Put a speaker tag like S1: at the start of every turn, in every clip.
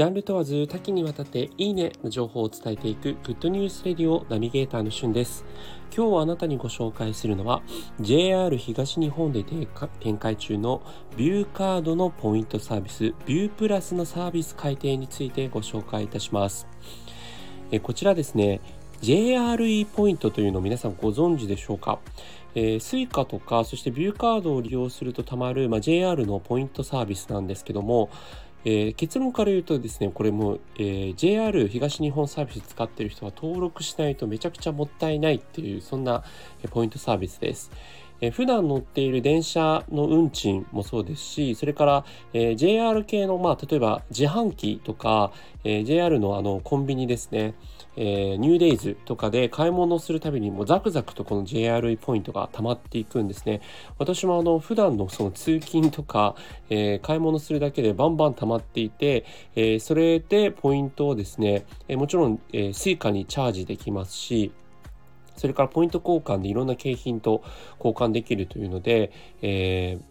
S1: ジャンル問わず多岐にわたっていいねの情報を伝えていくグッドニュースレディオナビゲーターのしゅんです。今日あなたにご紹介するのは JR 東日本で展開中のビューカードのポイントサービスビュープラスのサービス改定についてご紹介いたします。こちらですね JRE ポイントというのを皆さんご存知でしょうか？えー、Suica とかそしてビューカードを利用するとたまる、まあ、JR のポイントサービスなんですけども、えー、結論から言うとですね、これも、えー、JR 東日本サービス使ってる人は登録しないとめちゃくちゃもったいないっていう、そんなポイントサービスです。え、普段乗っている電車の運賃もそうですし、それから、え、JR 系の、まあ、例えば自販機とか、え、JR のあのコンビニですね、え、ニューデイズとかで買い物をするたびにもうザクザクとこの JRE ポイントが溜まっていくんですね。私もあの普段のその通勤とか、え、買い物するだけでバンバン溜まっていて、え、それでポイントをですね、えもちろん、えー、Suica にチャージできますし、それからポイント交換でいろんな景品と交換できるというので、えー、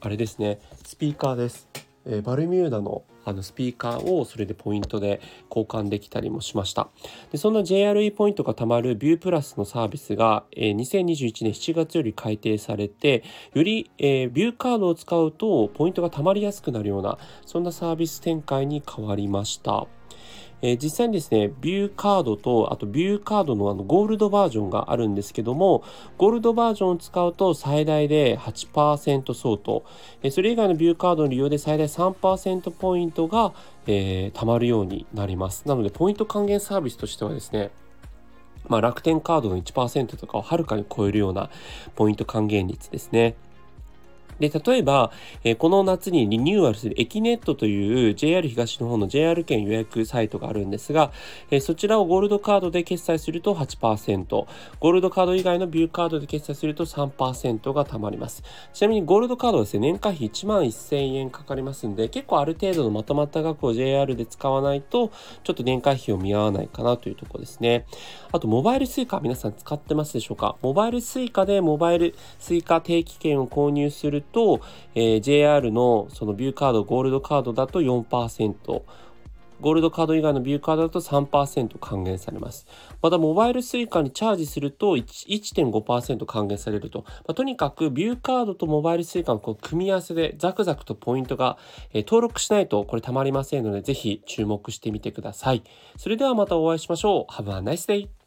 S1: あれですね、スピーカーです。えー、バルミューダのあのスピーカーをそれでポイントで交換できたりもしました。でそんな JRE ポイントが貯まるビュープラスのサービスが、えー、2021年7月より改定されてより、えー、ビューカードを使うとポイントが貯まりやすくなるようなそんなサービス展開に変わりました。えー、実際にですね、ビューカードと、あとビューカードのあのゴールドバージョンがあるんですけども、ゴールドバージョンを使うと最大で8%相当、えー、それ以外のビューカードの利用で最大3%ポイントが、えー、貯まるようになります。なので、ポイント還元サービスとしてはですね、まあ、楽天カードの1%とかをはるかに超えるようなポイント還元率ですね。で、例えば、えー、この夏にリニューアルするエキネットという JR 東日本の JR 券予約サイトがあるんですが、えー、そちらをゴールドカードで決済すると8%、ゴールドカード以外のビューカードで決済すると3%が貯まります。ちなみにゴールドカードはですね、年会費1万1000円かかりますんで、結構ある程度のまとまった額を JR で使わないと、ちょっと年会費を見合わないかなというところですね。あと、モバイル Suica 皆さん使ってますでしょうか？モバイル Suica でモバイル Suica 定期券を購入すると、えー、JR のそのビューカード、ゴールドカードだと4%、ゴールドカード以外のビューカードだと3%還元されます。また、モバイル Suica にチャージすると1.5%還元されると。まあ、とにかく、ビューカードとモバイル Suica のこの組み合わせでザクザクとポイントが、えー、登録しないとこれたまりませんので、ぜひ注目してみてください。それではまたお会いしましょう。Have a nice day!